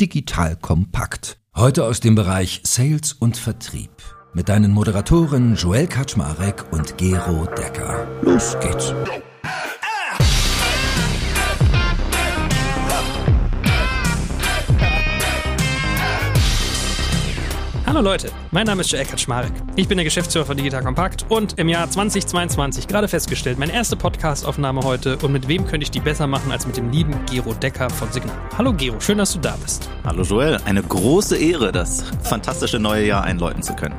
Digital Kompakt. Heute aus dem Bereich Sales und Vertrieb. Mit deinen Moderatoren Joel Kaczmarek und Gero Decker. Los geht's. Hallo Leute, mein Name ist Joel Kaczmarek. Ich bin der Geschäftsführer von Digital Compact und im Jahr 2022 gerade festgestellt, meine erste Podcastaufnahme heute und mit wem könnte ich die besser machen als mit dem lieben Gero Decker von Signal. Hallo Gero, schön, dass du da bist. Hallo Joel, eine große Ehre, das fantastische neue Jahr einläuten zu können.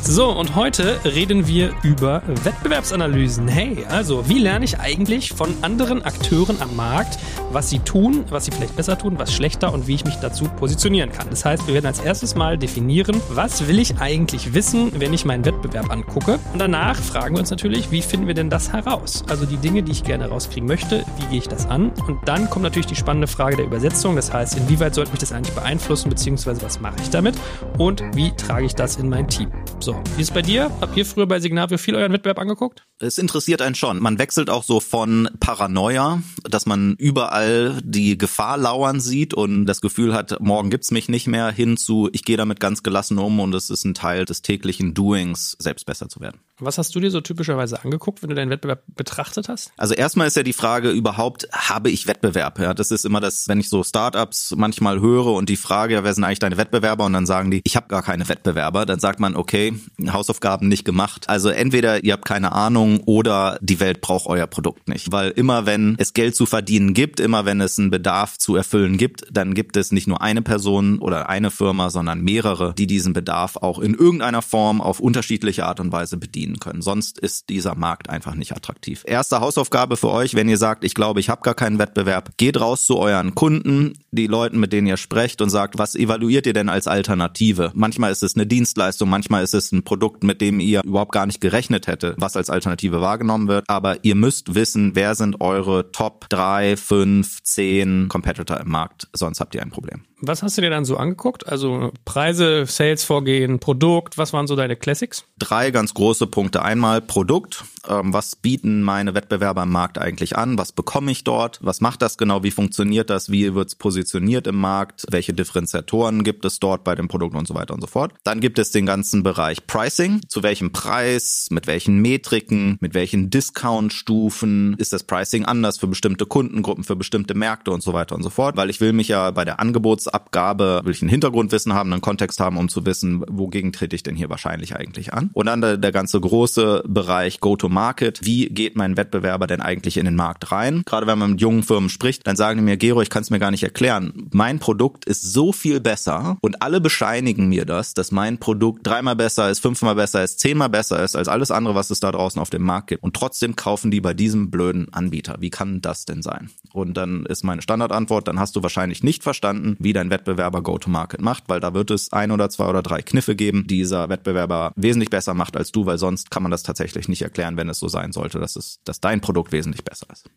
So, und heute reden wir über Wettbewerbsanalysen. Hey, also, wie lerne ich eigentlich von anderen Akteuren am Markt, was sie tun, was sie vielleicht besser tun, was schlechter und wie ich mich dazu positionieren kann? Das heißt, wir werden als erstes mal definieren, was will ich eigentlich wissen, wenn ich meinen Wettbewerb angucke? Und danach fragen wir uns natürlich, wie finden wir denn das heraus? Also die Dinge, die ich gerne rauskriegen möchte, wie gehe ich das an? Und dann kommt natürlich die spannende Frage der Übersetzung. Das heißt, inwieweit sollte mich das eigentlich beeinflussen, beziehungsweise was mache ich damit? Und wie trage ich das in mein Team? So, wie ist bei dir? Habt ihr früher bei Signavio viel euren Wettbewerb angeguckt? Es interessiert einen schon. Man wechselt auch so von Paranoia, dass man überall die Gefahr lauern sieht und das Gefühl hat, morgen gibt's mich nicht mehr, hin zu, ich gehe damit ganz gelassen um und es ist ein Teil des täglichen Doings, selbst besser zu werden. Was hast du dir so typischerweise angeguckt, wenn du deinen Wettbewerb betrachtet hast? Also erstmal ist ja die Frage überhaupt, habe ich Wettbewerb? Ja, das ist immer das, wenn ich so Startups manchmal höre und die Frage, wer sind eigentlich deine Wettbewerber? Und dann sagen die, ich habe gar keine Wettbewerber. Dann sagt man, okay, Hausaufgaben nicht gemacht. Also entweder ihr habt keine Ahnung oder die Welt braucht euer Produkt nicht. Weil immer wenn es Geld zu verdienen gibt, immer wenn es einen Bedarf zu erfüllen gibt, dann gibt es nicht nur eine Person oder eine Firma, sondern mehrere, die diesen Bedarf auch in irgendeiner Form auf unterschiedliche Art und Weise bedienen können. Sonst ist dieser Markt einfach nicht attraktiv. Erste Hausaufgabe für euch, wenn ihr sagt, ich glaube, ich habe gar keinen Wettbewerb, geht raus zu euren Kunden, die Leuten, mit denen ihr sprecht und sagt, was evaluiert ihr denn als Alternative? Manchmal ist es eine Dienstleistung, manchmal ist es ein Produkt, mit dem ihr überhaupt gar nicht gerechnet hätte, was als Alternative wahrgenommen wird. Aber ihr müsst wissen, wer sind eure Top 3, 5, 10 Competitor im Markt. Sonst habt ihr ein Problem. Was hast du dir dann so angeguckt? Also Preise, Sales-Vorgehen, Produkt, was waren so deine Classics? Drei ganz große Punkte. Einmal Produkt. Ähm, was bieten meine Wettbewerber im Markt eigentlich an? Was bekomme ich dort? Was macht das genau? Wie funktioniert das? Wie wird es positioniert im Markt? Welche Differenziatoren gibt es dort bei dem Produkt und so weiter und so fort? Dann gibt es den ganzen Bereich Pricing. Zu welchem Preis? Mit welchen Metriken? Mit welchen Discount-Stufen? Ist das Pricing anders für bestimmte Kundengruppen, für bestimmte Märkte und so weiter und so fort? Weil ich will mich ja bei der Angebotsabgabe, will ich ein Hintergrundwissen haben, einen Kontext haben, um zu wissen, wogegen trete ich denn hier wahrscheinlich eigentlich an? Und dann der, der ganze große Bereich Go-to-Market. Wie geht mein Wettbewerber denn eigentlich in den Markt rein? Gerade wenn man mit jungen Firmen spricht, dann sagen die mir, Gero, ich kann es mir gar nicht erklären. Mein Produkt ist so viel besser und alle bescheinigen mir das, dass mein Produkt dreimal besser ist, fünfmal besser ist, zehnmal besser ist als alles andere, was es da draußen auf dem Markt gibt. Und trotzdem kaufen die bei diesem blöden Anbieter. Wie kann das denn sein? Und dann ist meine Standardantwort, dann hast du wahrscheinlich nicht verstanden, wie dein Wettbewerber Go-to-Market macht, weil da wird es ein oder zwei oder drei Kniffe geben, die dieser Wettbewerber wesentlich besser macht als du, weil sonst kann man das tatsächlich nicht erklären, wenn es so sein sollte, dass es, dass dein Produkt wesentlich besser ist.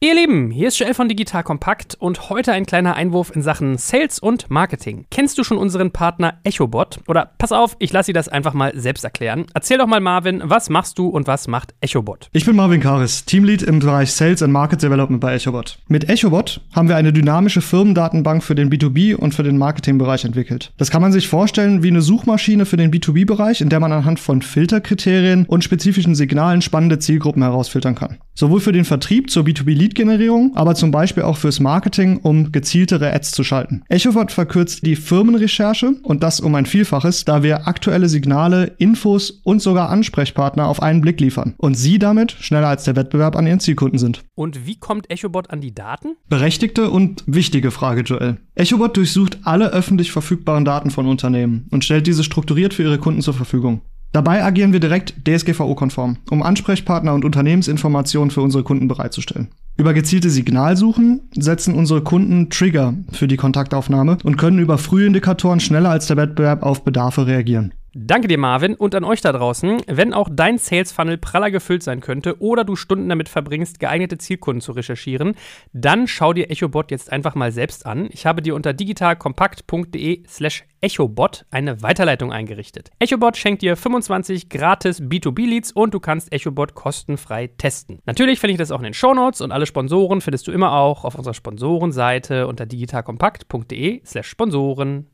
Ihr Lieben, hier ist Joel von Digital Kompakt und heute ein kleiner Einwurf in Sachen Sales und Marketing. Kennst du schon unseren Partner EchoBot? Oder pass auf, ich lasse dir das einfach mal selbst erklären. Erzähl doch mal Marvin, was machst du und was macht EchoBot? Ich bin Marvin Karis, Teamlead im Bereich Sales and Market Development bei EchoBot. Mit EchoBot haben wir eine dynamische Firmendatenbank für den B2B und für den Marketingbereich entwickelt. Das kann man sich vorstellen wie eine Suchmaschine für den B2B-Bereich, in der man anhand von Filterkriterien und spezifischen Signalen spannende Zielgruppen herausfiltern kann. Sowohl für den Vertrieb zur B2B-Lead-Generierung, aber zum Beispiel auch fürs Marketing, um gezieltere Ads zu schalten. EchoBot verkürzt die Firmenrecherche und das um ein Vielfaches, da wir aktuelle Signale, Infos und sogar Ansprechpartner auf einen Blick liefern und sie damit schneller als der Wettbewerb an ihren Zielkunden sind. Und wie kommt EchoBot an die Daten? Berechtigte und wichtige Frage, Joel. EchoBot durchsucht alle öffentlich verfügbaren Daten von Unternehmen und stellt diese strukturiert für ihre Kunden zur Verfügung. Dabei agieren wir direkt DSGVO-konform, um Ansprechpartner und Unternehmensinformationen für unsere Kunden bereitzustellen. Über gezielte Signalsuchen setzen unsere Kunden Trigger für die Kontaktaufnahme und können über frühe Indikatoren schneller als der Wettbewerb auf Bedarfe reagieren. Danke dir, Marvin, und an euch da draußen. Wenn auch dein Sales Funnel praller gefüllt sein könnte oder du Stunden damit verbringst, geeignete Zielkunden zu recherchieren, dann schau dir EchoBot jetzt einfach mal selbst an. Ich habe dir unter digitalkompakt.de/slash EchoBot eine Weiterleitung eingerichtet. EchoBot schenkt dir 25 gratis B2B-Leads und du kannst EchoBot kostenfrei testen. Natürlich finde ich das auch in den Shownotes und alle Sponsoren findest du immer auch auf unserer Sponsorenseite unter digitalkompakt.de/slash Sponsoren.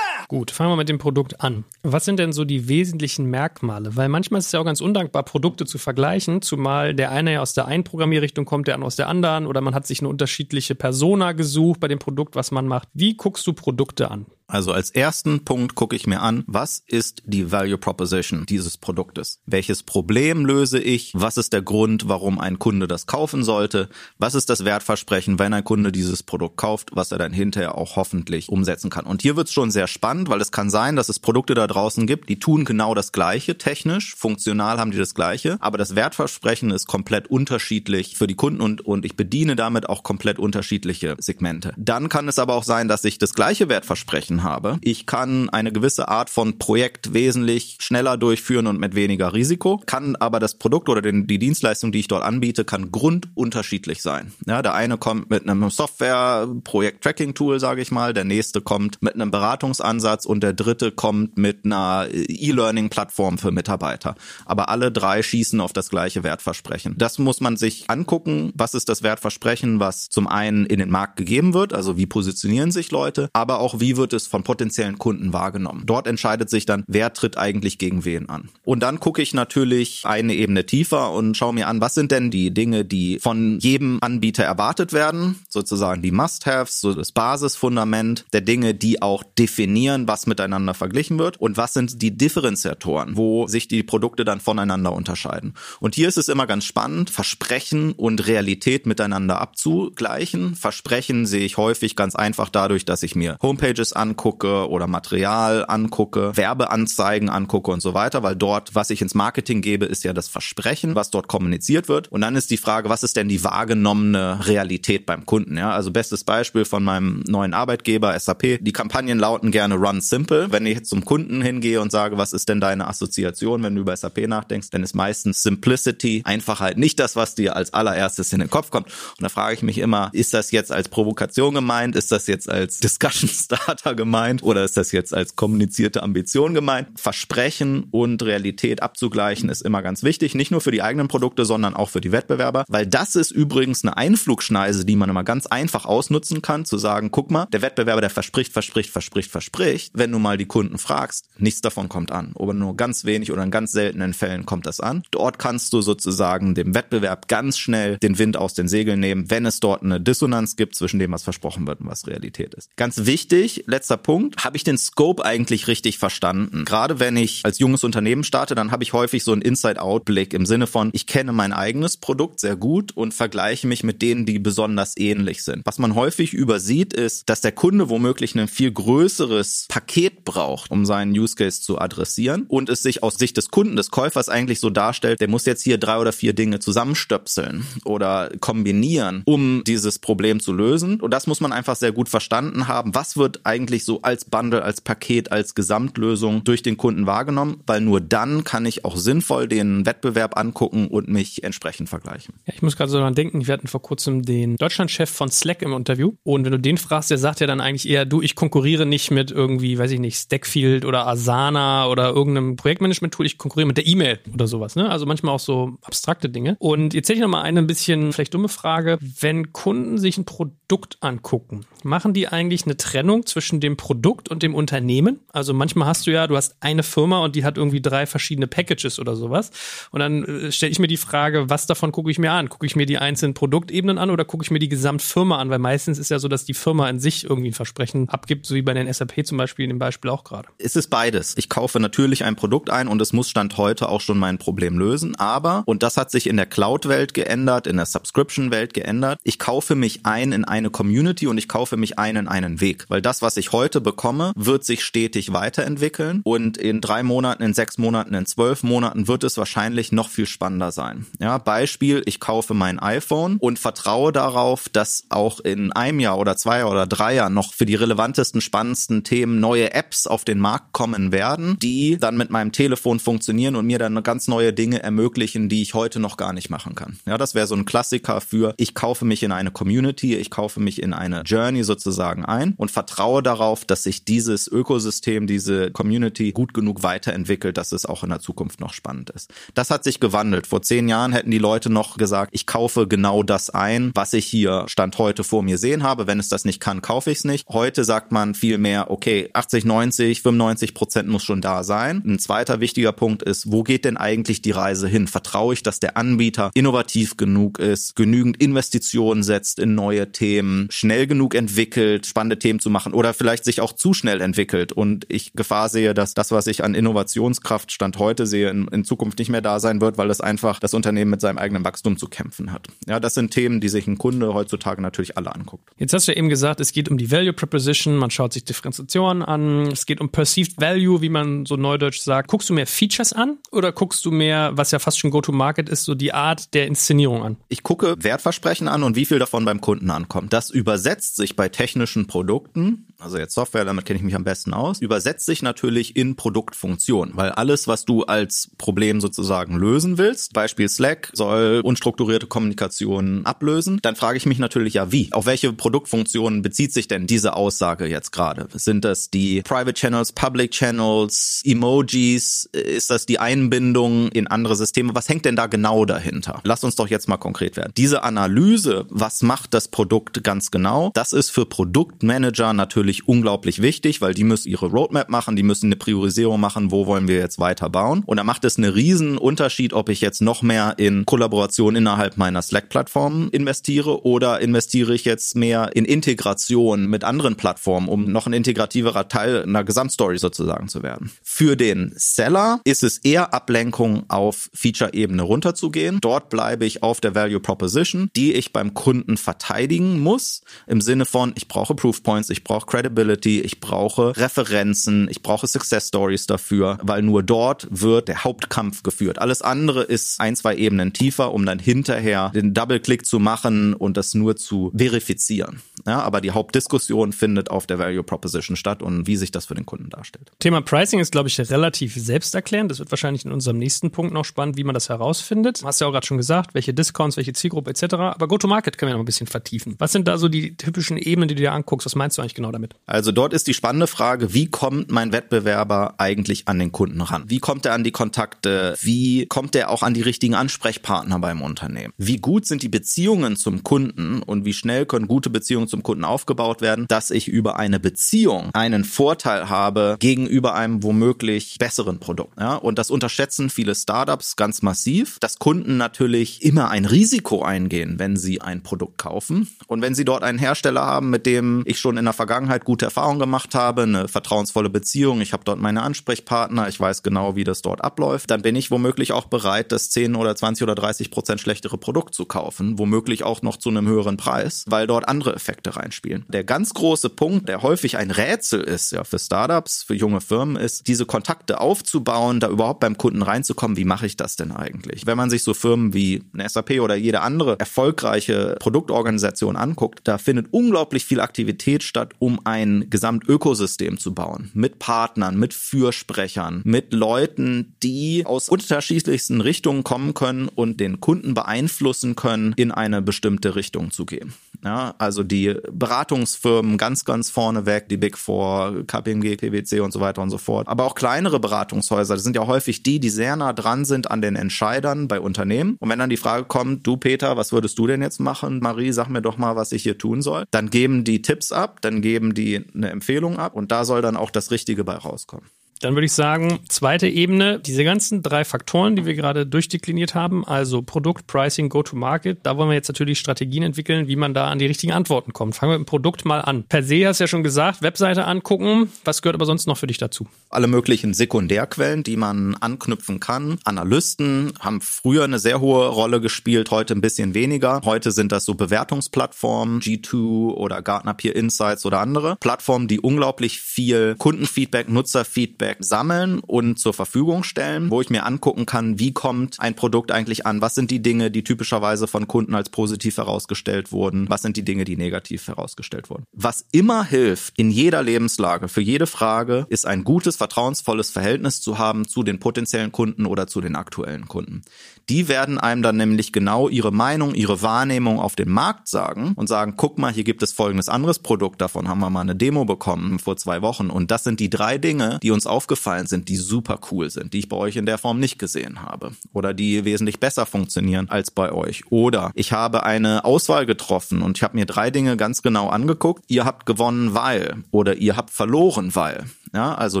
Gut, fangen wir mit dem Produkt an. Was sind denn so die wesentlichen Merkmale? Weil manchmal ist es ja auch ganz undankbar, Produkte zu vergleichen, zumal der eine ja aus der einen Programmierrichtung kommt, der andere aus der anderen oder man hat sich eine unterschiedliche Persona gesucht bei dem Produkt, was man macht. Wie guckst du Produkte an? Also als ersten Punkt gucke ich mir an, was ist die Value Proposition dieses Produktes? Welches Problem löse ich? Was ist der Grund, warum ein Kunde das kaufen sollte? Was ist das Wertversprechen, wenn ein Kunde dieses Produkt kauft, was er dann hinterher auch hoffentlich umsetzen kann? Und hier wird es schon sehr spannend, weil es kann sein, dass es Produkte da draußen gibt, die tun genau das Gleiche, technisch, funktional haben die das Gleiche, aber das Wertversprechen ist komplett unterschiedlich für die Kunden und, und ich bediene damit auch komplett unterschiedliche Segmente. Dann kann es aber auch sein, dass ich das gleiche Wertversprechen habe. Ich kann eine gewisse Art von Projekt wesentlich schneller durchführen und mit weniger Risiko, kann aber das Produkt oder den, die Dienstleistung, die ich dort anbiete, kann grundunterschiedlich sein. Ja, der eine kommt mit einem Software-Projekt-Tracking-Tool, sage ich mal, der nächste kommt mit einem Beratungsansatz und der dritte kommt mit einer E-Learning-Plattform für Mitarbeiter. Aber alle drei schießen auf das gleiche Wertversprechen. Das muss man sich angucken. Was ist das Wertversprechen, was zum einen in den Markt gegeben wird? Also wie positionieren sich Leute? Aber auch wie wird es von potenziellen Kunden wahrgenommen. Dort entscheidet sich dann, wer tritt eigentlich gegen wen an. Und dann gucke ich natürlich eine Ebene tiefer und schaue mir an, was sind denn die Dinge, die von jedem Anbieter erwartet werden, sozusagen die Must-Haves, so das Basisfundament der Dinge, die auch definieren, was miteinander verglichen wird und was sind die Differenziatoren, wo sich die Produkte dann voneinander unterscheiden. Und hier ist es immer ganz spannend, Versprechen und Realität miteinander abzugleichen. Versprechen sehe ich häufig ganz einfach dadurch, dass ich mir Homepages angucke, angucke oder Material angucke, Werbeanzeigen angucke und so weiter, weil dort, was ich ins Marketing gebe, ist ja das Versprechen, was dort kommuniziert wird. Und dann ist die Frage, was ist denn die wahrgenommene Realität beim Kunden? Ja, also bestes Beispiel von meinem neuen Arbeitgeber SAP. Die Kampagnen lauten gerne Run Simple. Wenn ich jetzt zum Kunden hingehe und sage, was ist denn deine Assoziation, wenn du über SAP nachdenkst, dann ist meistens Simplicity, Einfachheit nicht das, was dir als allererstes in den Kopf kommt. Und da frage ich mich immer, ist das jetzt als Provokation gemeint? Ist das jetzt als Discussion Starter gemeint? Gemeint oder ist das jetzt als kommunizierte Ambition gemeint? Versprechen und Realität abzugleichen ist immer ganz wichtig, nicht nur für die eigenen Produkte, sondern auch für die Wettbewerber, weil das ist übrigens eine Einflugschneise, die man immer ganz einfach ausnutzen kann, zu sagen, guck mal, der Wettbewerber, der verspricht, verspricht, verspricht, verspricht. Wenn du mal die Kunden fragst, nichts davon kommt an. Oder nur ganz wenig oder in ganz seltenen Fällen kommt das an. Dort kannst du sozusagen dem Wettbewerb ganz schnell den Wind aus den Segeln nehmen, wenn es dort eine Dissonanz gibt zwischen dem, was versprochen wird und was Realität ist. Ganz wichtig, letzter Punkt, habe ich den Scope eigentlich richtig verstanden? Gerade wenn ich als junges Unternehmen starte, dann habe ich häufig so einen Inside-Out-Blick im Sinne von, ich kenne mein eigenes Produkt sehr gut und vergleiche mich mit denen, die besonders ähnlich sind. Was man häufig übersieht, ist, dass der Kunde womöglich ein viel größeres Paket braucht, um seinen Use Case zu adressieren und es sich aus Sicht des Kunden, des Käufers eigentlich so darstellt, der muss jetzt hier drei oder vier Dinge zusammenstöpseln oder kombinieren, um dieses Problem zu lösen. Und das muss man einfach sehr gut verstanden haben. Was wird eigentlich so so als Bundle, als Paket, als Gesamtlösung durch den Kunden wahrgenommen, weil nur dann kann ich auch sinnvoll den Wettbewerb angucken und mich entsprechend vergleichen. Ja, ich muss gerade so daran denken, wir hatten vor kurzem den Deutschlandchef von Slack im Interview und wenn du den fragst, der sagt ja dann eigentlich eher, du, ich konkurriere nicht mit irgendwie, weiß ich nicht, Stackfield oder Asana oder irgendeinem Projektmanagement-Tool, ich konkurriere mit der E-Mail oder sowas. Ne? Also manchmal auch so abstrakte Dinge. Und jetzt hätte ich noch mal eine ein bisschen vielleicht dumme Frage. Wenn Kunden sich ein Produkt angucken, machen die eigentlich eine Trennung zwischen dem Produkt und dem Unternehmen. Also manchmal hast du ja, du hast eine Firma und die hat irgendwie drei verschiedene Packages oder sowas. Und dann äh, stelle ich mir die Frage, was davon gucke ich mir an? Gucke ich mir die einzelnen Produktebenen an oder gucke ich mir die Gesamtfirma an? Weil meistens ist ja so, dass die Firma in sich irgendwie ein Versprechen abgibt, so wie bei den SAP zum Beispiel in dem Beispiel auch gerade. Es ist beides. Ich kaufe natürlich ein Produkt ein und es muss Stand heute auch schon mein Problem lösen. Aber, und das hat sich in der Cloud-Welt geändert, in der Subscription-Welt geändert, ich kaufe mich ein in eine Community und ich kaufe mich ein in einen Weg. Weil das, was ich heute heute bekomme, wird sich stetig weiterentwickeln und in drei Monaten, in sechs Monaten, in zwölf Monaten wird es wahrscheinlich noch viel spannender sein. Ja, Beispiel, ich kaufe mein iPhone und vertraue darauf, dass auch in einem Jahr oder zwei oder drei Jahren noch für die relevantesten, spannendsten Themen neue Apps auf den Markt kommen werden, die dann mit meinem Telefon funktionieren und mir dann ganz neue Dinge ermöglichen, die ich heute noch gar nicht machen kann. Ja, das wäre so ein Klassiker für, ich kaufe mich in eine Community, ich kaufe mich in eine Journey sozusagen ein und vertraue darauf, dass sich dieses Ökosystem, diese Community gut genug weiterentwickelt, dass es auch in der Zukunft noch spannend ist. Das hat sich gewandelt. Vor zehn Jahren hätten die Leute noch gesagt, ich kaufe genau das ein, was ich hier Stand heute vor mir sehen habe. Wenn es das nicht kann, kaufe ich es nicht. Heute sagt man viel okay, 80, 90, 95 Prozent muss schon da sein. Ein zweiter wichtiger Punkt ist, wo geht denn eigentlich die Reise hin? Vertraue ich, dass der Anbieter innovativ genug ist, genügend Investitionen setzt in neue Themen, schnell genug entwickelt, spannende Themen zu machen oder vielleicht sich auch zu schnell entwickelt und ich Gefahr sehe, dass das, was ich an Innovationskraft Stand heute sehe, in, in Zukunft nicht mehr da sein wird, weil es einfach das Unternehmen mit seinem eigenen Wachstum zu kämpfen hat. Ja, das sind Themen, die sich ein Kunde heutzutage natürlich alle anguckt. Jetzt hast du ja eben gesagt, es geht um die Value Proposition, man schaut sich Differenzierungen an, es geht um Perceived Value, wie man so neudeutsch sagt. Guckst du mehr Features an oder guckst du mehr, was ja fast schon Go-to-Market ist, so die Art der Inszenierung an? Ich gucke Wertversprechen an und wie viel davon beim Kunden ankommt. Das übersetzt sich bei technischen Produkten, also jetzt Software, damit kenne ich mich am besten aus, übersetzt sich natürlich in Produktfunktion, weil alles, was du als Problem sozusagen lösen willst, Beispiel Slack, soll unstrukturierte Kommunikation ablösen, dann frage ich mich natürlich ja, wie? Auf welche Produktfunktionen bezieht sich denn diese Aussage jetzt gerade? Sind das die Private Channels, Public Channels, Emojis? Ist das die Einbindung in andere Systeme? Was hängt denn da genau dahinter? Lass uns doch jetzt mal konkret werden. Diese Analyse, was macht das Produkt ganz genau? Das ist für Produktmanager natürlich unglaublich wichtig, weil die müssen ihre Roadmap machen, die müssen eine Priorisierung machen, wo wollen wir jetzt weiter bauen. Und da macht es einen riesen Unterschied, ob ich jetzt noch mehr in Kollaboration innerhalb meiner Slack-Plattform investiere oder investiere ich jetzt mehr in Integration mit anderen Plattformen, um noch ein integrativerer Teil einer Gesamtstory sozusagen zu werden. Für den Seller ist es eher Ablenkung auf Feature-Ebene runterzugehen. Dort bleibe ich auf der Value Proposition, die ich beim Kunden verteidigen muss, im Sinne von, ich brauche Proof Points, ich brauche Credibility, ich brauche Referenzen, ich brauche Success Stories dafür, weil nur dort wird der Hauptkampf geführt. Alles andere ist ein, zwei Ebenen tiefer, um dann hinterher den Double-Click zu machen und das nur zu verifizieren. Ja, aber die Hauptdiskussion findet auf der Value Proposition statt und wie sich das für den Kunden darstellt. Thema Pricing ist, glaube ich, relativ selbsterklärend. Das wird wahrscheinlich in unserem nächsten Punkt noch spannend, wie man das herausfindet. Du hast ja auch gerade schon gesagt, welche Discounts, welche Zielgruppe etc. Aber Go-to-Market können wir noch ein bisschen vertiefen. Was sind da so die typischen Ebenen, die du dir anguckst? Was meinst du eigentlich genau damit? Also dort ist die spannende Frage, wie kommt mein Wettbewerber eigentlich an den Kunden ran? Wie kommt er an die Kontakte? Wie kommt er auch an die richtigen Ansprechpartner beim Unternehmen? Wie gut sind die Beziehungen zum Kunden und wie schnell können gute Beziehungen zum Kunden aufgebaut werden, dass ich über eine Beziehung einen Vorteil habe gegenüber einem womöglich besseren Produkt? Ja? Und das unterschätzen viele Startups ganz massiv, dass Kunden natürlich immer ein Risiko eingehen, wenn sie ein Produkt kaufen. Und wenn sie dort einen Hersteller haben, mit dem ich schon in der Vergangenheit gute Erfahrungen gemacht habe, eine vertrauensvolle Beziehung, ich habe dort meine Ansprechpartner, ich weiß genau, wie das dort abläuft, dann bin ich womöglich auch bereit, das 10 oder 20 oder 30 Prozent schlechtere Produkt zu kaufen, womöglich auch noch zu einem höheren Preis, weil dort andere Effekte reinspielen. Der ganz große Punkt, der häufig ein Rätsel ist, ja, für Startups, für junge Firmen, ist, diese Kontakte aufzubauen, da überhaupt beim Kunden reinzukommen, wie mache ich das denn eigentlich? Wenn man sich so Firmen wie eine SAP oder jede andere erfolgreiche Produktorganisation anguckt, da findet unglaublich viel Aktivität statt, um ein Gesamtökosystem zu bauen. Mit Partnern, mit Fürsprechern, mit Leuten, die aus unterschiedlichsten Richtungen kommen können und den Kunden beeinflussen können, in eine bestimmte Richtung zu gehen. Ja, also die Beratungsfirmen ganz, ganz vorne weg, die Big Four, KPMG, PwC und so weiter und so fort. Aber auch kleinere Beratungshäuser, das sind ja häufig die, die sehr nah dran sind an den Entscheidern bei Unternehmen. Und wenn dann die Frage kommt, du Peter, was würdest du denn jetzt machen? Marie, sag mir doch mal, was ich hier tun soll. Dann geben die Tipps ab, dann geben die eine Empfehlung ab und da soll dann auch das Richtige bei rauskommen. Dann würde ich sagen, zweite Ebene, diese ganzen drei Faktoren, die wir gerade durchdekliniert haben, also Produkt, Pricing, Go-to-Market, da wollen wir jetzt natürlich Strategien entwickeln, wie man da an die richtigen Antworten kommt. Fangen wir mit dem Produkt mal an. Per se hast du ja schon gesagt, Webseite angucken. Was gehört aber sonst noch für dich dazu? Alle möglichen Sekundärquellen, die man anknüpfen kann. Analysten haben früher eine sehr hohe Rolle gespielt, heute ein bisschen weniger. Heute sind das so Bewertungsplattformen, G2 oder Gartner Peer Insights oder andere Plattformen, die unglaublich viel Kundenfeedback, Nutzerfeedback sammeln und zur Verfügung stellen, wo ich mir angucken kann, wie kommt ein Produkt eigentlich an, was sind die Dinge, die typischerweise von Kunden als positiv herausgestellt wurden, was sind die Dinge, die negativ herausgestellt wurden. Was immer hilft in jeder Lebenslage, für jede Frage, ist ein gutes, vertrauensvolles Verhältnis zu haben zu den potenziellen Kunden oder zu den aktuellen Kunden. Die werden einem dann nämlich genau ihre Meinung, ihre Wahrnehmung auf dem Markt sagen und sagen, guck mal, hier gibt es folgendes anderes Produkt, davon haben wir mal eine Demo bekommen vor zwei Wochen und das sind die drei Dinge, die uns aufgefallen sind, die super cool sind, die ich bei euch in der Form nicht gesehen habe oder die wesentlich besser funktionieren als bei euch. Oder ich habe eine Auswahl getroffen und ich habe mir drei Dinge ganz genau angeguckt. Ihr habt gewonnen, weil oder ihr habt verloren, weil. Ja, also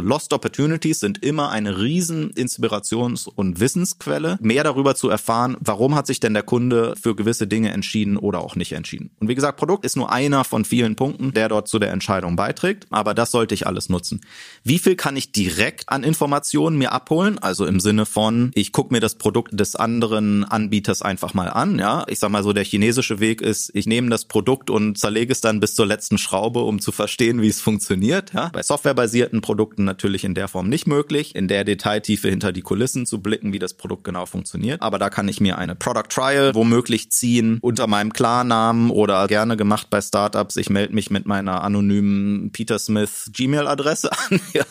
Lost Opportunities sind immer eine riesen Inspirations- und Wissensquelle. Mehr darüber zu erfahren, warum hat sich denn der Kunde für gewisse Dinge entschieden oder auch nicht entschieden. Und wie gesagt, Produkt ist nur einer von vielen Punkten, der dort zu der Entscheidung beiträgt. Aber das sollte ich alles nutzen. Wie viel kann ich direkt an Informationen mir abholen? Also im Sinne von, ich gucke mir das Produkt des anderen Anbieters einfach mal an. Ja, ich sag mal so, der chinesische Weg ist, ich nehme das Produkt und zerlege es dann bis zur letzten Schraube, um zu verstehen, wie es funktioniert. Ja, bei softwarebasierten Produkten natürlich in der Form nicht möglich, in der Detailtiefe hinter die Kulissen zu blicken, wie das Produkt genau funktioniert. Aber da kann ich mir eine Product Trial womöglich ziehen unter meinem Klarnamen oder gerne gemacht bei Startups. Ich melde mich mit meiner anonymen Peter Smith Gmail-Adresse an, ja,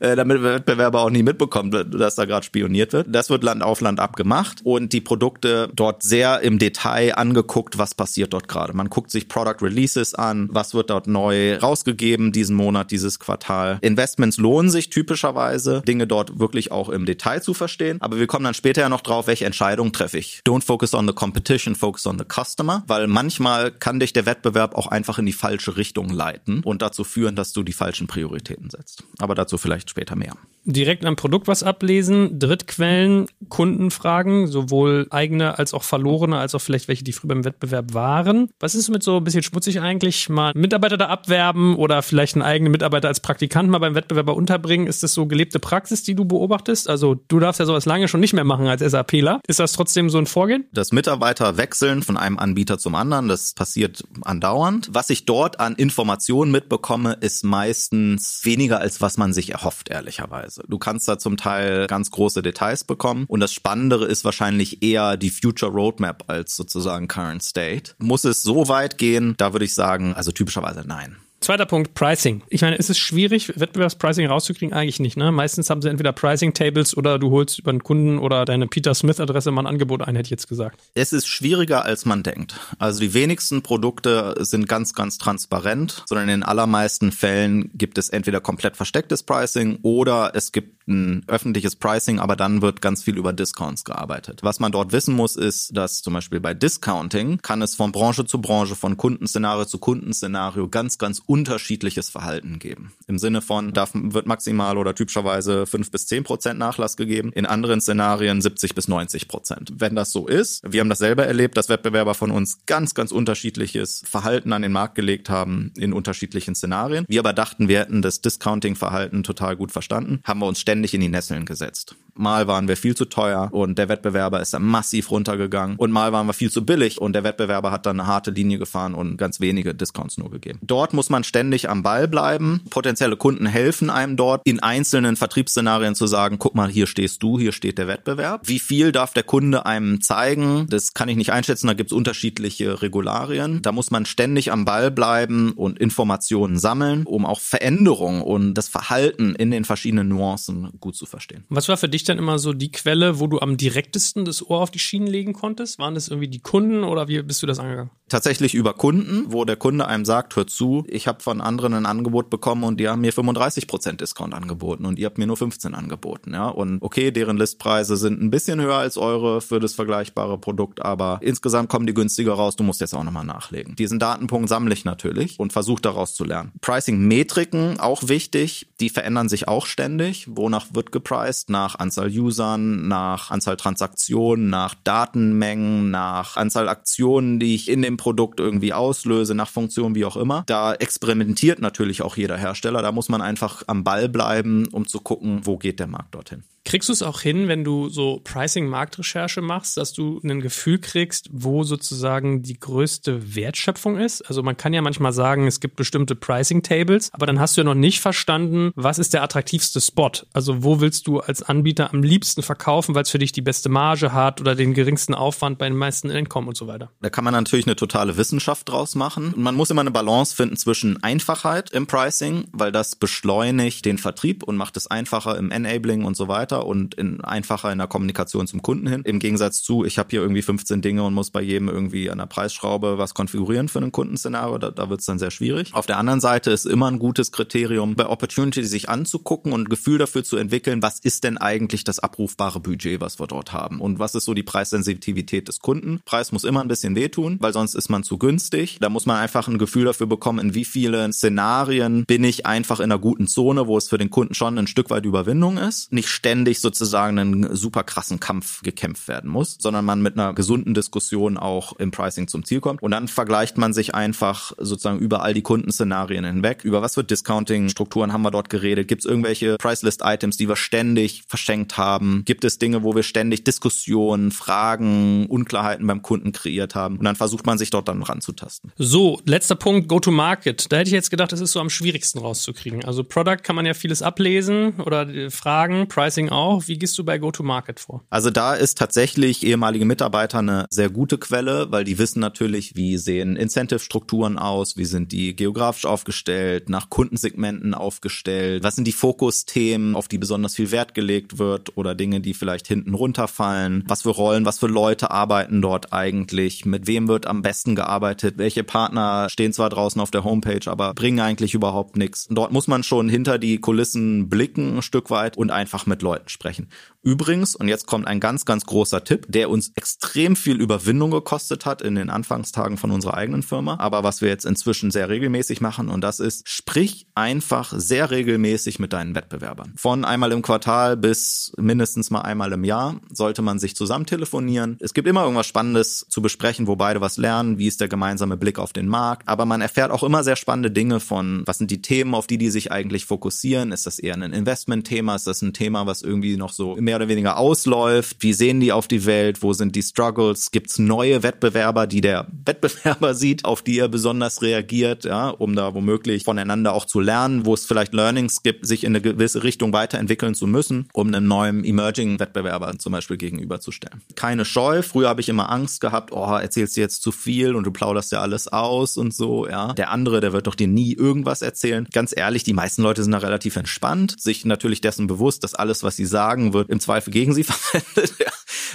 äh, damit der Wettbewerber auch nie mitbekommt, dass da gerade spioniert wird. Das wird Land auf Land abgemacht und die Produkte dort sehr im Detail angeguckt, was passiert dort gerade. Man guckt sich Product Releases an, was wird dort neu rausgegeben diesen Monat, dieses Quartal. Invest Investments lohnen sich typischerweise, Dinge dort wirklich auch im Detail zu verstehen. Aber wir kommen dann später ja noch drauf, welche Entscheidung treffe ich. Don't focus on the competition, focus on the customer, weil manchmal kann dich der Wettbewerb auch einfach in die falsche Richtung leiten und dazu führen, dass du die falschen Prioritäten setzt. Aber dazu vielleicht später mehr direkt am Produkt was ablesen, Drittquellen, Kundenfragen, sowohl eigene als auch verlorene, als auch vielleicht welche, die früher beim Wettbewerb waren. Was ist mit so ein bisschen schmutzig eigentlich? Mal Mitarbeiter da abwerben oder vielleicht einen eigenen Mitarbeiter als Praktikant mal beim Wettbewerber unterbringen? Ist das so gelebte Praxis, die du beobachtest? Also du darfst ja sowas lange schon nicht mehr machen als SAPler. Ist das trotzdem so ein Vorgehen? Das Mitarbeiter wechseln von einem Anbieter zum anderen, das passiert andauernd. Was ich dort an Informationen mitbekomme, ist meistens weniger als was man sich erhofft, ehrlicherweise. Du kannst da zum Teil ganz große Details bekommen und das Spannendere ist wahrscheinlich eher die Future Roadmap als sozusagen Current State. Muss es so weit gehen? Da würde ich sagen, also typischerweise nein. Zweiter Punkt, Pricing. Ich meine, ist es schwierig, Wettbewerbspricing rauszukriegen? Eigentlich nicht. Ne? Meistens haben sie entweder Pricing-Tables oder du holst über einen Kunden oder deine Peter Smith-Adresse mal ein Angebot ein, hätte ich jetzt gesagt. Es ist schwieriger, als man denkt. Also die wenigsten Produkte sind ganz, ganz transparent, sondern in den allermeisten Fällen gibt es entweder komplett verstecktes Pricing oder es gibt ein öffentliches Pricing, aber dann wird ganz viel über Discounts gearbeitet. Was man dort wissen muss, ist, dass zum Beispiel bei Discounting kann es von Branche zu Branche, von Kundenszenario zu Kundenszenario ganz, ganz unterschiedliches Verhalten geben. Im Sinne von, da wird maximal oder typischerweise fünf bis zehn Prozent Nachlass gegeben, in anderen Szenarien 70 bis 90 Prozent. Wenn das so ist, wir haben das selber erlebt, dass Wettbewerber von uns ganz, ganz unterschiedliches Verhalten an den Markt gelegt haben in unterschiedlichen Szenarien. Wir aber dachten, wir hätten das Discounting-Verhalten total gut verstanden, haben wir uns ständig in die Nesseln gesetzt. Mal waren wir viel zu teuer und der Wettbewerber ist dann massiv runtergegangen und mal waren wir viel zu billig und der Wettbewerber hat dann eine harte Linie gefahren und ganz wenige Discounts nur gegeben. Dort muss man ständig am Ball bleiben. Potenzielle Kunden helfen einem dort in einzelnen Vertriebsszenarien zu sagen, guck mal, hier stehst du, hier steht der Wettbewerb. Wie viel darf der Kunde einem zeigen? Das kann ich nicht einschätzen, da gibt es unterschiedliche Regularien. Da muss man ständig am Ball bleiben und Informationen sammeln, um auch Veränderungen und das Verhalten in den verschiedenen Nuancen gut zu verstehen. Was war für dich dich dann immer so die Quelle, wo du am direktesten das Ohr auf die Schienen legen konntest? Waren das irgendwie die Kunden oder wie bist du das angegangen? Tatsächlich über Kunden, wo der Kunde einem sagt, hör zu, ich habe von anderen ein Angebot bekommen und die haben mir 35% Discount angeboten und ihr habt mir nur 15 angeboten. Ja? Und okay, deren Listpreise sind ein bisschen höher als eure für das vergleichbare Produkt, aber insgesamt kommen die günstiger raus, du musst jetzt auch nochmal nachlegen. Diesen Datenpunkt sammle ich natürlich und versuche daraus zu lernen. Pricing-Metriken, auch wichtig, die verändern sich auch ständig. Wonach wird gepriced? Nach Anzahl Usern, nach Anzahl Transaktionen, nach Datenmengen, nach Anzahl Aktionen, die ich in dem Produkt irgendwie auslöse, nach Funktion, wie auch immer. Da experimentiert natürlich auch jeder Hersteller. Da muss man einfach am Ball bleiben, um zu gucken, wo geht der Markt dorthin. Kriegst du es auch hin, wenn du so Pricing-Marktrecherche machst, dass du ein Gefühl kriegst, wo sozusagen die größte Wertschöpfung ist? Also man kann ja manchmal sagen, es gibt bestimmte Pricing-Tables, aber dann hast du ja noch nicht verstanden, was ist der attraktivste Spot? Also wo willst du als Anbieter am liebsten verkaufen, weil es für dich die beste Marge hat oder den geringsten Aufwand bei den meisten Einkommen und so weiter? Da kann man natürlich eine totale Wissenschaft draus machen. Und man muss immer eine Balance finden zwischen Einfachheit im Pricing, weil das beschleunigt den Vertrieb und macht es einfacher im Enabling und so weiter leichter und in, einfacher in der Kommunikation zum Kunden hin. Im Gegensatz zu, ich habe hier irgendwie 15 Dinge und muss bei jedem irgendwie an der Preisschraube was konfigurieren für ein Kundenszenario, da, da wird es dann sehr schwierig. Auf der anderen Seite ist immer ein gutes Kriterium, bei Opportunity sich anzugucken und ein Gefühl dafür zu entwickeln, was ist denn eigentlich das abrufbare Budget, was wir dort haben und was ist so die Preissensitivität des Kunden. Preis muss immer ein bisschen wehtun, weil sonst ist man zu günstig. Da muss man einfach ein Gefühl dafür bekommen, in wie vielen Szenarien bin ich einfach in einer guten Zone, wo es für den Kunden schon ein Stück weit Überwindung ist. Nicht ständig ständig sozusagen einen super krassen Kampf gekämpft werden muss, sondern man mit einer gesunden Diskussion auch im Pricing zum Ziel kommt. Und dann vergleicht man sich einfach sozusagen über all die Kundenszenarien hinweg. Über was für Discounting-Strukturen haben wir dort geredet? Gibt es irgendwelche Pricelist-Items, die wir ständig verschenkt haben? Gibt es Dinge, wo wir ständig Diskussionen, Fragen, Unklarheiten beim Kunden kreiert haben? Und dann versucht man sich dort dann ranzutasten. So, letzter Punkt, Go-to-Market. Da hätte ich jetzt gedacht, das ist so am schwierigsten rauszukriegen. Also Product kann man ja vieles ablesen oder Fragen, Pricing auch. Wie gehst du bei Go-to-Market vor? Also da ist tatsächlich ehemalige Mitarbeiter eine sehr gute Quelle, weil die wissen natürlich, wie sehen Incentive-Strukturen aus, wie sind die geografisch aufgestellt, nach Kundensegmenten aufgestellt, was sind die Fokusthemen, auf die besonders viel Wert gelegt wird oder Dinge, die vielleicht hinten runterfallen, was für Rollen, was für Leute arbeiten dort eigentlich, mit wem wird am besten gearbeitet, welche Partner stehen zwar draußen auf der Homepage, aber bringen eigentlich überhaupt nichts. Dort muss man schon hinter die Kulissen blicken ein Stück weit und einfach mit Leuten Leuten sprechen. Übrigens, und jetzt kommt ein ganz, ganz großer Tipp, der uns extrem viel Überwindung gekostet hat in den Anfangstagen von unserer eigenen Firma, aber was wir jetzt inzwischen sehr regelmäßig machen, und das ist, sprich einfach sehr regelmäßig mit deinen Wettbewerbern. Von einmal im Quartal bis mindestens mal einmal im Jahr sollte man sich zusammen telefonieren. Es gibt immer irgendwas Spannendes zu besprechen, wo beide was lernen, wie ist der gemeinsame Blick auf den Markt, aber man erfährt auch immer sehr spannende Dinge von, was sind die Themen, auf die die sich eigentlich fokussieren, ist das eher ein Investmentthema, ist das ein Thema, was irgendwie noch so mehr oder weniger ausläuft? Wie sehen die auf die Welt? Wo sind die Struggles? Gibt es neue Wettbewerber, die der Wettbewerber sieht, auf die er besonders reagiert, ja, um da womöglich voneinander auch zu lernen, wo es vielleicht Learnings gibt, sich in eine gewisse Richtung weiterentwickeln zu müssen, um einem neuen Emerging Wettbewerber zum Beispiel gegenüberzustellen. Keine Scheu. Früher habe ich immer Angst gehabt, oh, erzählst du jetzt zu viel und du plauderst ja alles aus und so, ja. Der andere, der wird doch dir nie irgendwas erzählen. Ganz ehrlich, die meisten Leute sind da relativ entspannt, sich natürlich dessen bewusst, dass alles, was sie sagen, wird im Zweifel gegen sie verwendet.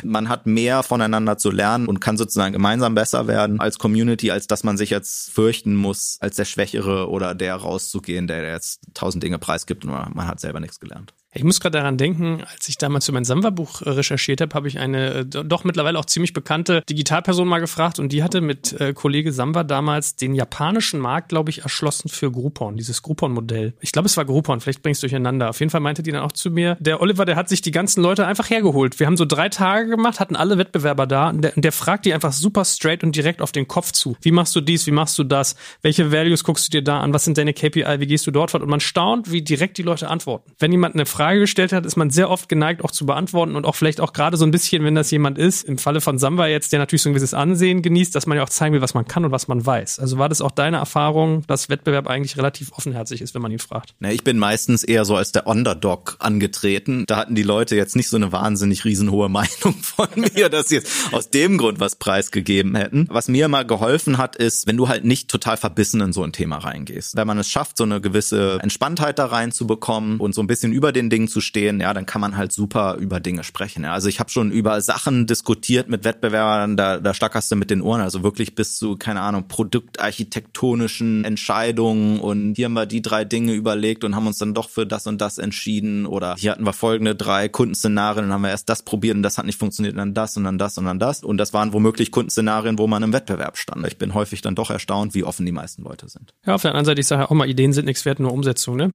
Man hat mehr voneinander zu lernen und kann sozusagen gemeinsam besser werden als Community, als dass man sich jetzt fürchten muss, als der Schwächere oder der rauszugehen, der jetzt tausend Dinge preisgibt und man hat selber nichts gelernt. Ich muss gerade daran denken, als ich damals für mein Samba-Buch äh, recherchiert habe, habe ich eine äh, doch mittlerweile auch ziemlich bekannte Digitalperson mal gefragt und die hatte mit äh, Kollege Samba damals den japanischen Markt, glaube ich, erschlossen für Groupon, dieses Groupon-Modell. Ich glaube, es war Groupon, vielleicht bringst du durcheinander. Auf jeden Fall meinte die dann auch zu mir, der Oliver, der hat sich die ganzen Leute einfach hergeholt. Wir haben so drei Tage gemacht, hatten alle Wettbewerber da und der, der fragt die einfach super straight und direkt auf den Kopf zu. Wie machst du dies, wie machst du das? Welche Values guckst du dir da an? Was sind deine KPI? Wie gehst du dort fort? Und man staunt, wie direkt die Leute antworten. Wenn jemand eine Frage gestellt hat, ist man sehr oft geneigt, auch zu beantworten und auch vielleicht auch gerade so ein bisschen, wenn das jemand ist, im Falle von Samba jetzt, der natürlich so ein gewisses Ansehen genießt, dass man ja auch zeigen will, was man kann und was man weiß. Also war das auch deine Erfahrung, dass Wettbewerb eigentlich relativ offenherzig ist, wenn man ihn fragt? Na, ich bin meistens eher so als der Underdog angetreten. Da hatten die Leute jetzt nicht so eine wahnsinnig riesenhohe Meinung von mir, dass sie jetzt aus dem Grund was preisgegeben hätten. Was mir immer geholfen hat, ist, wenn du halt nicht total verbissen in so ein Thema reingehst. Wenn man es schafft, so eine gewisse Entspanntheit da reinzubekommen und so ein bisschen über den Dingen zu stehen, ja, dann kann man halt super über Dinge sprechen. Ja. Also ich habe schon über Sachen diskutiert mit Wettbewerbern, da, da stackerst du mit den Ohren, also wirklich bis zu, keine Ahnung, produktarchitektonischen Entscheidungen und hier haben wir die drei Dinge überlegt und haben uns dann doch für das und das entschieden oder hier hatten wir folgende drei Kundenszenarien und haben wir erst das probiert und das hat nicht funktioniert und dann das und dann das und dann das und das waren womöglich Kundenszenarien, wo man im Wettbewerb stand. Ich bin häufig dann doch erstaunt, wie offen die meisten Leute sind. Ja, auf der anderen Seite, ich sage auch mal, Ideen sind nichts wert, nur Umsetzung, ne?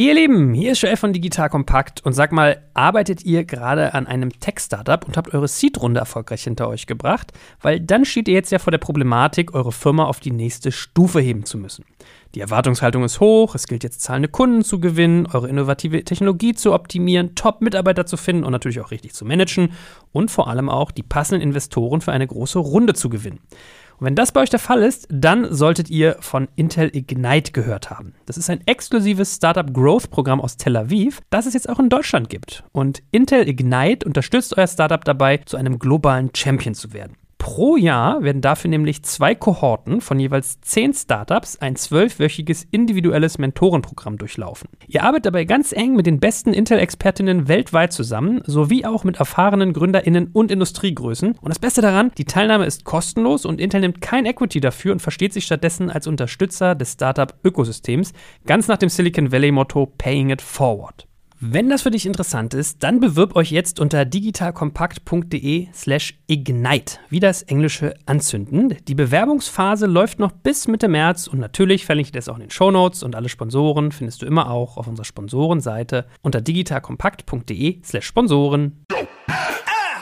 Ihr Lieben, hier ist Joel von Digital Kompakt und sag mal, arbeitet ihr gerade an einem Tech-Startup und habt eure Seed-Runde erfolgreich hinter euch gebracht? Weil dann steht ihr jetzt ja vor der Problematik, eure Firma auf die nächste Stufe heben zu müssen. Die Erwartungshaltung ist hoch, es gilt jetzt zahlende Kunden zu gewinnen, eure innovative Technologie zu optimieren, Top-Mitarbeiter zu finden und natürlich auch richtig zu managen und vor allem auch die passenden Investoren für eine große Runde zu gewinnen. Und wenn das bei euch der Fall ist, dann solltet ihr von Intel Ignite gehört haben. Das ist ein exklusives Startup Growth Programm aus Tel Aviv, das es jetzt auch in Deutschland gibt. Und Intel Ignite unterstützt euer Startup dabei, zu einem globalen Champion zu werden. Pro Jahr werden dafür nämlich zwei Kohorten von jeweils zehn Startups ein zwölfwöchiges individuelles Mentorenprogramm durchlaufen. Ihr arbeitet dabei ganz eng mit den besten Intel-Expertinnen weltweit zusammen, sowie auch mit erfahrenen GründerInnen und Industriegrößen. Und das Beste daran, die Teilnahme ist kostenlos und Intel nimmt kein Equity dafür und versteht sich stattdessen als Unterstützer des Startup-Ökosystems, ganz nach dem Silicon Valley-Motto Paying It Forward. Wenn das für dich interessant ist, dann bewirb euch jetzt unter digitalkompakt.de slash ignite, wie das englische Anzünden. Die Bewerbungsphase läuft noch bis Mitte März und natürlich verlinke ich das auch in den Shownotes und alle Sponsoren findest du immer auch auf unserer Sponsorenseite unter digitalkompakt.de slash Sponsoren.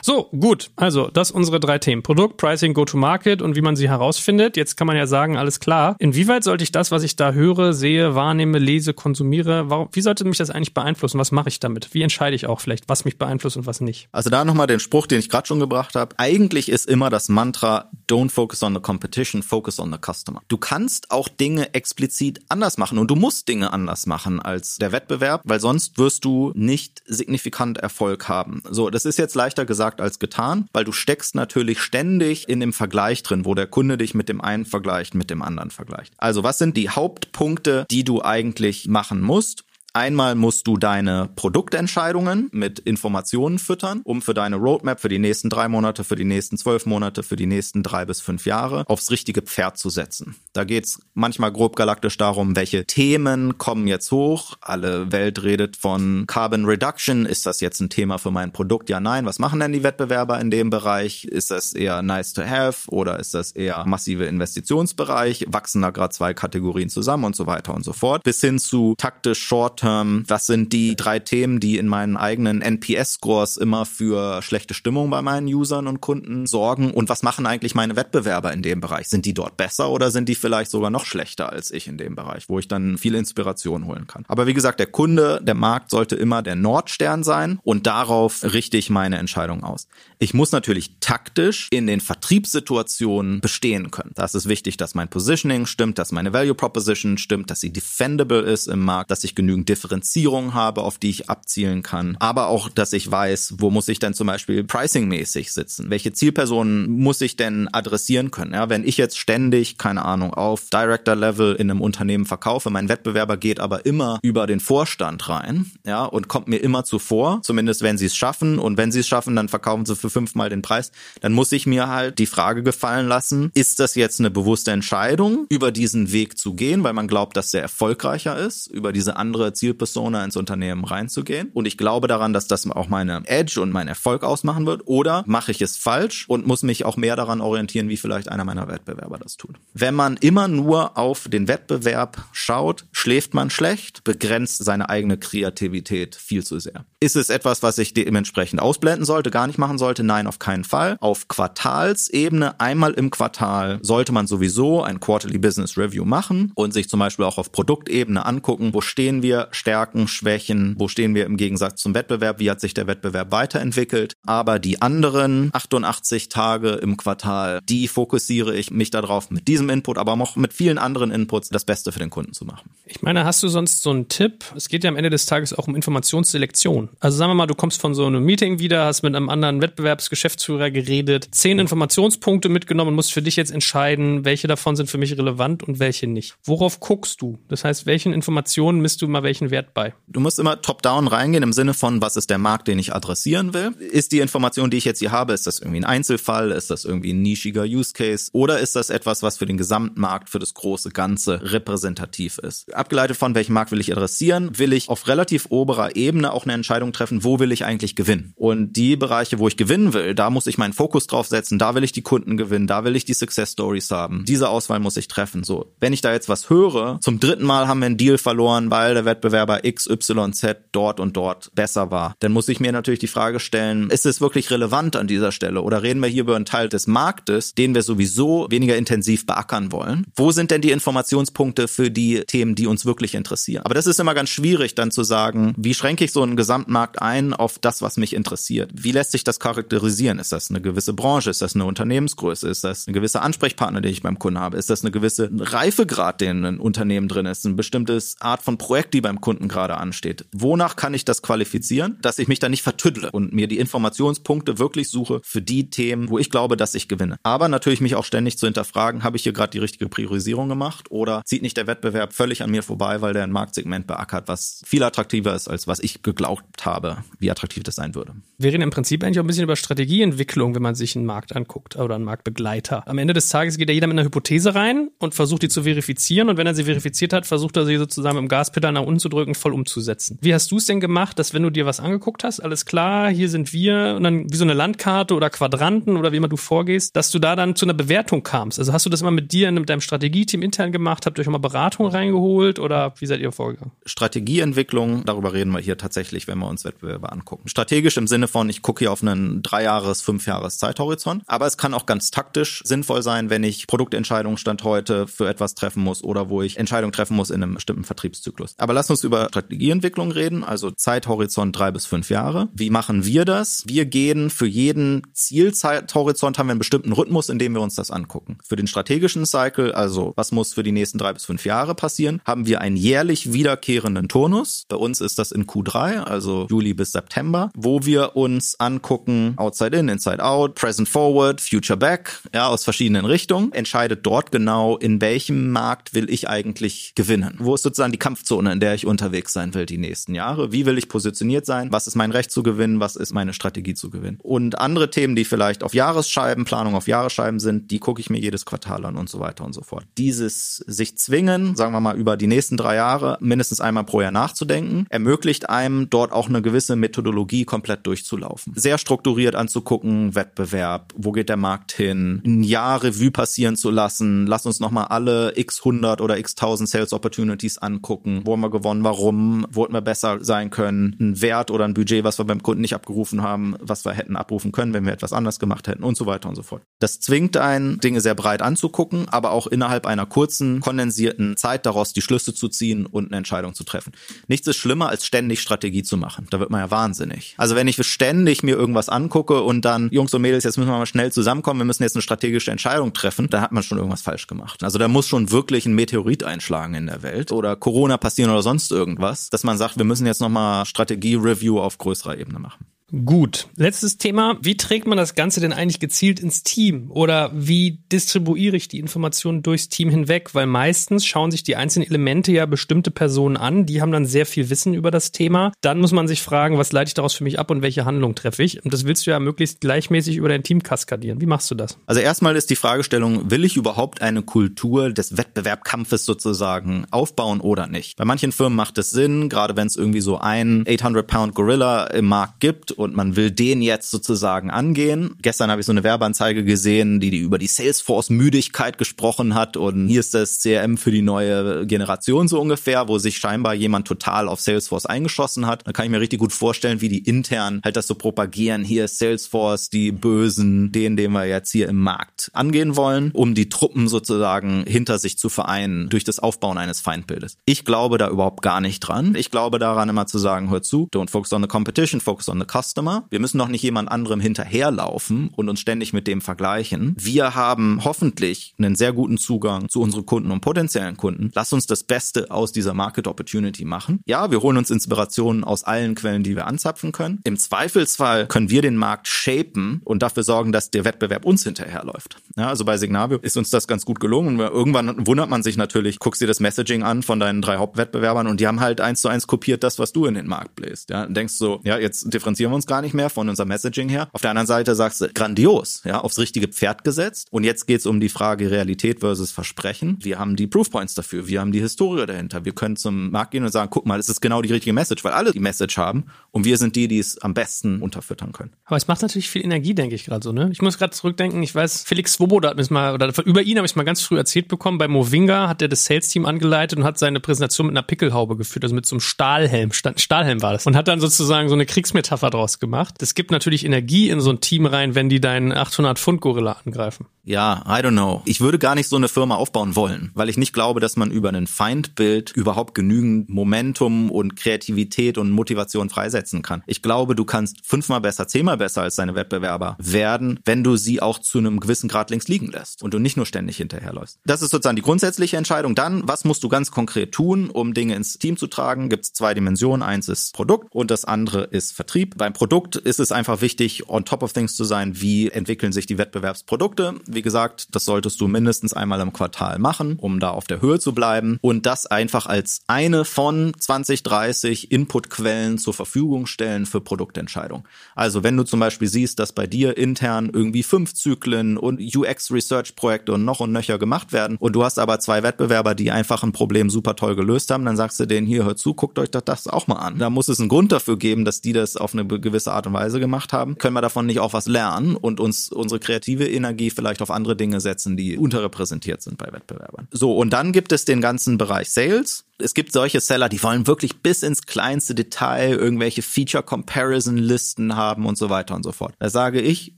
So, gut. Also, das unsere drei Themen. Produkt, Pricing, Go-to-Market und wie man sie herausfindet. Jetzt kann man ja sagen, alles klar. Inwieweit sollte ich das, was ich da höre, sehe, wahrnehme, lese, konsumiere, warum, wie sollte mich das eigentlich beeinflussen? Was mache ich damit? Wie entscheide ich auch vielleicht, was mich beeinflusst und was nicht? Also da nochmal den Spruch, den ich gerade schon gebracht habe. Eigentlich ist immer das Mantra, don't focus on the competition, focus on the customer. Du kannst auch Dinge explizit anders machen und du musst Dinge anders machen als der Wettbewerb, weil sonst wirst du nicht signifikant Erfolg haben. So, das ist jetzt leichter gesagt als getan, weil du steckst natürlich ständig in dem Vergleich drin, wo der Kunde dich mit dem einen vergleicht, mit dem anderen vergleicht. Also was sind die Hauptpunkte, die du eigentlich machen musst? Einmal musst du deine Produktentscheidungen mit Informationen füttern, um für deine Roadmap für die nächsten drei Monate, für die nächsten zwölf Monate, für die nächsten drei bis fünf Jahre aufs richtige Pferd zu setzen. Da geht's manchmal grob galaktisch darum, welche Themen kommen jetzt hoch. Alle Welt redet von Carbon Reduction. Ist das jetzt ein Thema für mein Produkt? Ja, nein. Was machen denn die Wettbewerber in dem Bereich? Ist das eher nice to have oder ist das eher massive Investitionsbereich? Wachsen da gerade zwei Kategorien zusammen und so weiter und so fort. Bis hin zu taktisch Short Short-Term, was sind die drei Themen, die in meinen eigenen NPS-Scores immer für schlechte Stimmung bei meinen Usern und Kunden sorgen und was machen eigentlich meine Wettbewerber in dem Bereich? Sind die dort besser oder sind die vielleicht sogar noch schlechter als ich in dem Bereich, wo ich dann viel Inspiration holen kann? Aber wie gesagt, der Kunde, der Markt sollte immer der Nordstern sein und darauf richte ich meine Entscheidung aus. Ich muss natürlich taktisch in den Vertriebssituationen bestehen können. Das ist wichtig, dass mein Positioning stimmt, dass meine Value Proposition stimmt, dass sie defendable ist im Markt, dass ich genügend Differenzierung habe, auf die ich abzielen kann. Aber auch, dass ich weiß, wo muss ich denn zum Beispiel pricing-mäßig sitzen? Welche Zielpersonen muss ich denn adressieren können? Ja, wenn ich jetzt ständig, keine Ahnung, auf Director-Level in einem Unternehmen verkaufe, mein Wettbewerber geht aber immer über den Vorstand rein, ja, und kommt mir immer zuvor, zumindest wenn sie es schaffen. Und wenn sie es schaffen, dann verkaufen sie für fünfmal den Preis. Dann muss ich mir halt die Frage gefallen lassen, ist das jetzt eine bewusste Entscheidung, über diesen Weg zu gehen, weil man glaubt, dass der erfolgreicher ist, über diese andere Zielpersona ins Unternehmen reinzugehen. Und ich glaube daran, dass das auch meine Edge und mein Erfolg ausmachen wird. Oder mache ich es falsch und muss mich auch mehr daran orientieren, wie vielleicht einer meiner Wettbewerber das tut. Wenn man immer nur auf den Wettbewerb schaut, schläft man schlecht, begrenzt seine eigene Kreativität viel zu sehr. Ist es etwas, was ich dementsprechend ausblenden sollte, gar nicht machen sollte? Nein, auf keinen Fall. Auf Quartalsebene, einmal im Quartal, sollte man sowieso ein Quarterly Business Review machen und sich zum Beispiel auch auf Produktebene angucken, wo stehen wir, Stärken, Schwächen, wo stehen wir im Gegensatz zum Wettbewerb, wie hat sich der Wettbewerb weiterentwickelt. Aber die anderen 88 Tage im Quartal, die fokussiere ich mich darauf, mit diesem Input, aber auch mit vielen anderen Inputs das Beste für den Kunden zu machen. Ich meine, hast du sonst so einen Tipp? Es geht ja am Ende des Tages auch um Informationsselektion. Also sagen wir mal, du kommst von so einem Meeting wieder, hast mit einem anderen Wettbewerbsgeschäftsführer geredet, zehn Informationspunkte mitgenommen und musst für dich jetzt entscheiden, welche davon sind für mich relevant und welche nicht. Worauf guckst du? Das heißt, welchen Informationen misst du mal welchen Wert bei? Du musst immer top-down reingehen im Sinne von, was ist der Markt, den ich adressieren will? Ist die Information, die ich jetzt hier habe, ist das irgendwie ein Einzelfall? Ist das irgendwie ein nischiger Use Case? Oder ist das etwas, was für den Gesamtmarkt, für das große Ganze repräsentativ ist? Abgeleitet von welchem Markt will ich adressieren, will ich auf relativ oberer Ebene auch eine Entscheidung treffen, wo will ich eigentlich gewinnen? Und die Bereiche, wo ich gewinnen will, da muss ich meinen Fokus drauf setzen, da will ich die Kunden gewinnen, da will ich die Success Stories haben. Diese Auswahl muss ich treffen. So, wenn ich da jetzt was höre, zum dritten Mal haben wir einen Deal verloren, weil der Wettbewerber XYZ dort und dort besser war, dann muss ich mir natürlich die Frage stellen, ist es wirklich relevant an dieser Stelle oder reden wir hier über einen Teil des Marktes, den wir sowieso weniger intensiv beackern wollen? Wo sind denn die Informationspunkte für die Themen, die uns wirklich interessieren? Aber das ist immer ganz schwierig dann zu sagen, wie schränke ich so einen Gesamtmarkt ein auf das, was mich interessiert? Wie lässt sich das charakterisieren? Ist das eine gewisse Branche? Ist das eine Unternehmensgröße? Ist das eine gewisse Ansprechpartner, den ich beim Kunden habe? Ist das eine gewisse Reifegrad, den ein Unternehmen drin ist? Ein bestimmtes Art von Projekt, die beim Kunden gerade ansteht? Wonach kann ich das qualifizieren, dass ich mich da nicht vertüdle und mir die Informationspunkte wirklich suche für die Themen, wo ich glaube, dass ich gewinne? Aber natürlich mich auch ständig zu hinterfragen, habe ich hier gerade die richtige Priorisierung gemacht oder zieht nicht der Wettbewerb völlig an mir vorbei, weil der ein Marktsegment beackert, was viel attraktiver ist, als was ich geglaubt habe, wie attraktiv das sein würde. Wir reden im Prinzip eigentlich auch ein bisschen über Strategieentwicklung, wenn man sich einen Markt anguckt oder einen Marktbegleiter. Am Ende des Tages geht ja jeder mit einer Hypothese rein und versucht die zu verifizieren und wenn er sie verifiziert hat, versucht er sie sozusagen im Gaspedal nach unten zu drücken, voll umzusetzen. Wie hast du es denn gemacht, dass wenn du dir was angeguckt hast, alles klar, hier sind wir und dann wie so eine Landkarte oder Quadranten oder wie immer du vorgehst, dass du da dann zu einer Bewertung kamst? Also hast du das immer mit dir, mit deinem Strategieteam intern gemacht? Habt ihr euch mal Beratung reingeholt oder wie seid ihr vorgegangen? Strategieentwicklung, darüber reden wir hier tatsächlich, wenn wir uns Wettbewerbe angucken. Strategisch im Sinne von, ich gucke hier auf einen drei Jahres, fünf Jahres Zeithorizont, aber es kann auch ganz taktisch sinnvoll sein, wenn ich Produktentscheidungen Stand heute für etwas treffen muss oder wo ich Entscheidungen treffen muss in einem bestimmten Vertriebszyklus. Aber lass uns über Strategieentwicklung reden, also Zeithorizont drei bis fünf Jahre. Wie machen wir das? Wir gehen für jeden Zielzeithorizont haben wir einen bestimmten Rhythmus, in dem wir uns das angucken. Für den strategischen Cycle, also was muss für die nächsten drei bis fünf Jahre passieren, haben wir einen jährlich wiederkehrenden Turnus. Bei uns ist das in Q3, also Juli bis September, wo wir uns angucken, Outside In, Inside Out, Present Forward, Future Back, ja, aus verschiedenen Richtungen, entscheidet dort genau, in welchem Markt will ich eigentlich gewinnen. Wo ist sozusagen die Kampfzone, in der ich unterwegs sein will die nächsten Jahre? Wie will ich positioniert sein? Was ist mein Recht zu gewinnen? Was ist meine Strategie zu gewinnen? Und andere Themen, die vielleicht auf Jahresscheiben, Planung auf Jahresscheiben sind, die gucke ich mir jedes Quartal an und so weiter und so fort. Dieses sich zwingen, sagen wir mal über die nächsten drei Jahre mindestens einmal pro Jahr nachzudenken, ermöglicht einem dort auch eine gewisse Methodologie komplett durchzulaufen. Sehr strukturiert anzugucken, Wettbewerb, wo geht der Markt hin, ein Jahr Revue passieren zu lassen, lass uns nochmal alle x 100 oder x 1000 Sales Opportunities angucken, wo haben wir gewonnen, warum, wo hätten wir besser sein können, ein Wert oder ein Budget, was wir beim Kunden nicht abgerufen haben, was wir hätten abrufen können, wenn wir etwas anders gemacht hätten und so weiter und so fort. Das zwingt einen, Dinge sehr breit anzugucken, aber auch innerhalb einer kurzen, kondensierten Zeit daraus die Schlüsse zu ziehen und eine Entscheidung zu treffen. Nichts ist schlimmer, als ständig Strategie zu machen. Da wird man ja wahnsinnig. Also wenn ich ständig mir irgendwas angucke und dann, Jungs und Mädels, jetzt müssen wir mal schnell zusammenkommen, wir müssen jetzt eine strategische Entscheidung treffen, dann hat man schon irgendwas falsch gemacht. Also da muss schon wirklich ein Meteorit einschlagen in der Welt oder Corona passieren oder sonst irgendwas, dass man sagt, wir müssen jetzt nochmal Strategie-Review auf größerer Ebene machen. Gut. Letztes Thema. Wie trägt man das Ganze denn eigentlich gezielt ins Team? Oder wie distribuiere ich die Informationen durchs Team hinweg? Weil meistens schauen sich die einzelnen Elemente ja bestimmte Personen an. Die haben dann sehr viel Wissen über das Thema. Dann muss man sich fragen, was leite ich daraus für mich ab und welche Handlung treffe ich? Und das willst du ja möglichst gleichmäßig über dein Team kaskadieren. Wie machst du das? Also erstmal ist die Fragestellung, will ich überhaupt eine Kultur des Wettbewerbkampfes sozusagen aufbauen oder nicht? Bei manchen Firmen macht es Sinn, gerade wenn es irgendwie so ein 800-Pound Gorilla im Markt gibt und man will den jetzt sozusagen angehen. Gestern habe ich so eine Werbeanzeige gesehen, die, die über die Salesforce-Müdigkeit gesprochen hat und hier ist das CRM für die neue Generation so ungefähr, wo sich scheinbar jemand total auf Salesforce eingeschossen hat. Da kann ich mir richtig gut vorstellen, wie die intern halt das so propagieren. Hier ist Salesforce, die Bösen, den, den wir jetzt hier im Markt angehen wollen, um die Truppen sozusagen hinter sich zu vereinen durch das Aufbauen eines Feindbildes. Ich glaube da überhaupt gar nicht dran. Ich glaube daran immer zu sagen, hör zu, don't focus on the competition, focus on the customer. Wir müssen doch nicht jemand anderem hinterherlaufen und uns ständig mit dem vergleichen. Wir haben hoffentlich einen sehr guten Zugang zu unseren Kunden und potenziellen Kunden. Lass uns das Beste aus dieser Market Opportunity machen. Ja, wir holen uns Inspirationen aus allen Quellen, die wir anzapfen können. Im Zweifelsfall können wir den Markt shapen und dafür sorgen, dass der Wettbewerb uns hinterherläuft. Ja, also bei Signavio ist uns das ganz gut gelungen. Irgendwann wundert man sich natürlich, guckst dir das Messaging an von deinen drei Hauptwettbewerbern und die haben halt eins zu eins kopiert das, was du in den Markt bläst. Ja, und denkst so, ja, jetzt differenzieren wir uns gar nicht mehr von unserem Messaging her. Auf der anderen Seite sagst du, grandios, ja, aufs richtige Pferd gesetzt. Und jetzt geht's um die Frage Realität versus Versprechen. Wir haben die Proofpoints dafür, wir haben die Historie dahinter. Wir können zum Markt gehen und sagen, guck mal, es ist genau die richtige Message, weil alle die Message haben und wir sind die, die es am besten unterfüttern können. Aber es macht natürlich viel Energie, denke ich gerade so, ne? Ich muss gerade zurückdenken, ich weiß, Felix Swoboda hat mir mal, oder über ihn habe ich mal ganz früh erzählt bekommen, bei Movinga hat er das Sales-Team angeleitet und hat seine Präsentation mit einer Pickelhaube geführt, also mit so einem Stahlhelm, Stahlhelm war das, und hat dann sozusagen so eine Kriegsmetapher draus gemacht. Das gibt natürlich Energie in so ein Team rein, wenn die deinen 800 Pfund Gorilla angreifen. Ja, I don't know. Ich würde gar nicht so eine Firma aufbauen wollen, weil ich nicht glaube, dass man über ein Feindbild überhaupt genügend Momentum und Kreativität und Motivation freisetzen kann. Ich glaube, du kannst fünfmal besser, zehnmal besser als deine Wettbewerber werden, wenn du sie auch zu einem gewissen Grad links liegen lässt und du nicht nur ständig hinterherläufst. Das ist sozusagen die grundsätzliche Entscheidung. Dann, was musst du ganz konkret tun, um Dinge ins Team zu tragen? Gibt es zwei Dimensionen. Eins ist Produkt und das andere ist Vertrieb. Beim Produkt ist es einfach wichtig, on top of things zu sein. Wie entwickeln sich die Wettbewerbsprodukte? Wie gesagt, das solltest du mindestens einmal im Quartal machen, um da auf der Höhe zu bleiben und das einfach als eine von 20, 30 Inputquellen zur Verfügung stellen für Produktentscheidungen. Also wenn du zum Beispiel siehst, dass bei dir intern irgendwie fünf Zyklen und UX-Research-Projekte und noch und nöcher gemacht werden und du hast aber zwei Wettbewerber, die einfach ein Problem super toll gelöst haben, dann sagst du denen hier, hör zu, guckt euch das, das auch mal an. Da muss es einen Grund dafür geben, dass die das auf eine gewisse Art und Weise gemacht haben. Können wir davon nicht auch was lernen und uns unsere kreative Energie vielleicht auf andere Dinge setzen, die unterrepräsentiert sind bei Wettbewerbern. So, und dann gibt es den ganzen Bereich Sales. Es gibt solche Seller, die wollen wirklich bis ins kleinste Detail irgendwelche Feature-Comparison-Listen haben und so weiter und so fort. Da sage ich,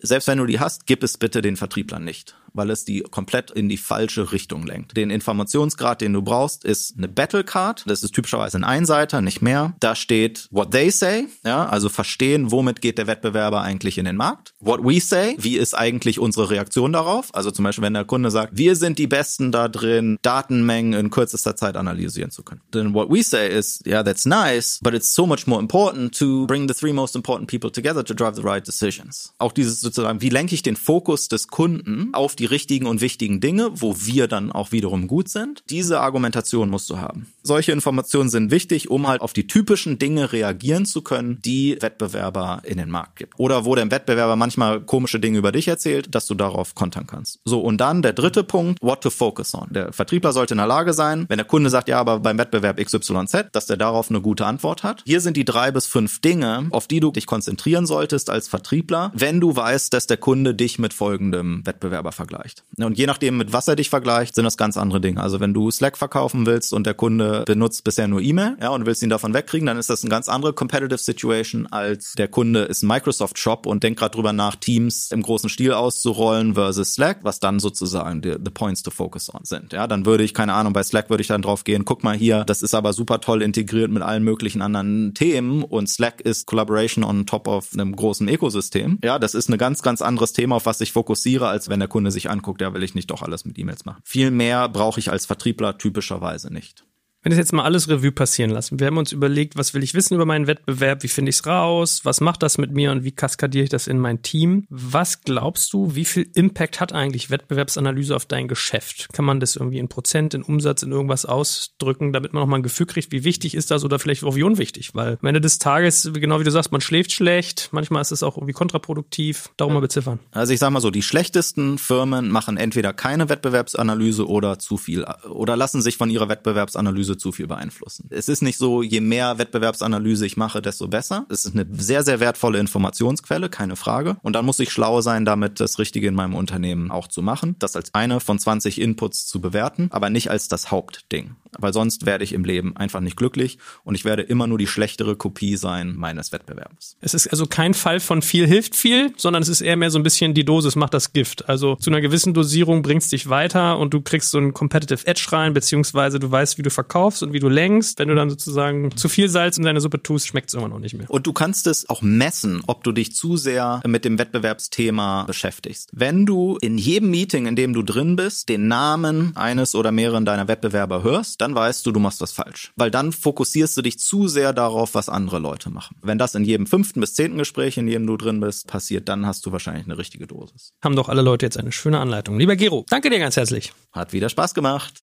selbst wenn du die hast, gib es bitte den Vertrieblern nicht weil es die komplett in die falsche Richtung lenkt. Den Informationsgrad, den du brauchst, ist eine Battle Card. Das ist typischerweise ein Einseiter, nicht mehr. Da steht what they say, ja, also verstehen, womit geht der Wettbewerber eigentlich in den Markt. What we say, wie ist eigentlich unsere Reaktion darauf? Also zum Beispiel, wenn der Kunde sagt, wir sind die Besten da drin, Datenmengen in kürzester Zeit analysieren zu können. Then what we say is, yeah, that's nice, but it's so much more important to bring the three most important people together to drive the right decisions. Auch dieses sozusagen, wie lenke ich den Fokus des Kunden auf die richtigen und wichtigen Dinge, wo wir dann auch wiederum gut sind. Diese Argumentation musst du haben. Solche Informationen sind wichtig, um halt auf die typischen Dinge reagieren zu können, die Wettbewerber in den Markt gibt. Oder wo der Wettbewerber manchmal komische Dinge über dich erzählt, dass du darauf kontern kannst. So, und dann der dritte Punkt, what to focus on. Der Vertriebler sollte in der Lage sein, wenn der Kunde sagt, ja, aber beim Wettbewerb XYZ, dass der darauf eine gute Antwort hat. Hier sind die drei bis fünf Dinge, auf die du dich konzentrieren solltest als Vertriebler, wenn du weißt, dass der Kunde dich mit folgendem Wettbewerber vergleicht vergleicht. Und je nachdem, mit was er dich vergleicht, sind das ganz andere Dinge. Also wenn du Slack verkaufen willst und der Kunde benutzt bisher nur E-Mail, ja, und willst ihn davon wegkriegen, dann ist das eine ganz andere competitive Situation als der Kunde ist Microsoft Shop und denkt gerade drüber nach, Teams im großen Stil auszurollen versus Slack, was dann sozusagen die, the points to focus on sind. Ja, dann würde ich, keine Ahnung, bei Slack würde ich dann drauf gehen, guck mal hier, das ist aber super toll integriert mit allen möglichen anderen Themen und Slack ist Collaboration on top of einem großen Ökosystem. Ja, das ist ein ganz, ganz anderes Thema, auf was ich fokussiere, als wenn der Kunde sich anguckt, ja, will ich nicht doch alles mit E-Mails machen. Viel mehr brauche ich als Vertriebler typischerweise nicht. Wenn ich jetzt mal alles Revue passieren lassen, wir haben uns überlegt, was will ich wissen über meinen Wettbewerb, wie finde ich es raus, was macht das mit mir und wie kaskadiere ich das in mein Team? Was glaubst du, wie viel Impact hat eigentlich Wettbewerbsanalyse auf dein Geschäft? Kann man das irgendwie in Prozent, in Umsatz, in irgendwas ausdrücken, damit man nochmal ein Gefühl kriegt, wie wichtig ist das oder vielleicht auch wie unwichtig? Weil am Ende des Tages, genau wie du sagst, man schläft schlecht, manchmal ist es auch irgendwie kontraproduktiv, darum mal beziffern. Also ich sage mal so, die schlechtesten Firmen machen entweder keine Wettbewerbsanalyse oder zu viel oder lassen sich von ihrer Wettbewerbsanalyse Wettbewerbsanalyse zu viel beeinflussen. Es ist nicht so, je mehr Wettbewerbsanalyse ich mache, desto besser. Es ist eine sehr, sehr wertvolle Informationsquelle, keine Frage. Und dann muss ich schlau sein, damit das Richtige in meinem Unternehmen auch zu machen. Das als eine von 20 Inputs zu bewerten, aber nicht als das Hauptding. Weil sonst werde ich im Leben einfach nicht glücklich und ich werde immer nur die schlechtere Kopie sein meines Wettbewerbs. Es ist also kein Fall von viel hilft viel, sondern es ist eher mehr so ein bisschen die Dosis macht das Gift. Also zu einer gewissen Dosierung bringst dich weiter und du kriegst so einen Competitive Edge rein, beziehungsweise du weißt, wie du verkaufst und wie du lenkst. Wenn du dann sozusagen zu viel Salz in deine Suppe tust, schmeckt es immer noch nicht mehr. Und du kannst es auch messen, ob du dich zu sehr mit dem Wettbewerbsthema beschäftigst. Wenn du in jedem Meeting, in dem du drin bist, den Namen eines oder mehreren deiner Wettbewerber hörst, dann weißt du, du machst was falsch. Weil dann fokussierst du dich zu sehr darauf, was andere Leute machen. Wenn das in jedem fünften bis zehnten Gespräch, in dem du drin bist, passiert, dann hast du wahrscheinlich eine richtige Dosis. Haben doch alle Leute jetzt eine schöne Anleitung. Lieber Gero, danke dir ganz herzlich. Hat wieder Spaß gemacht.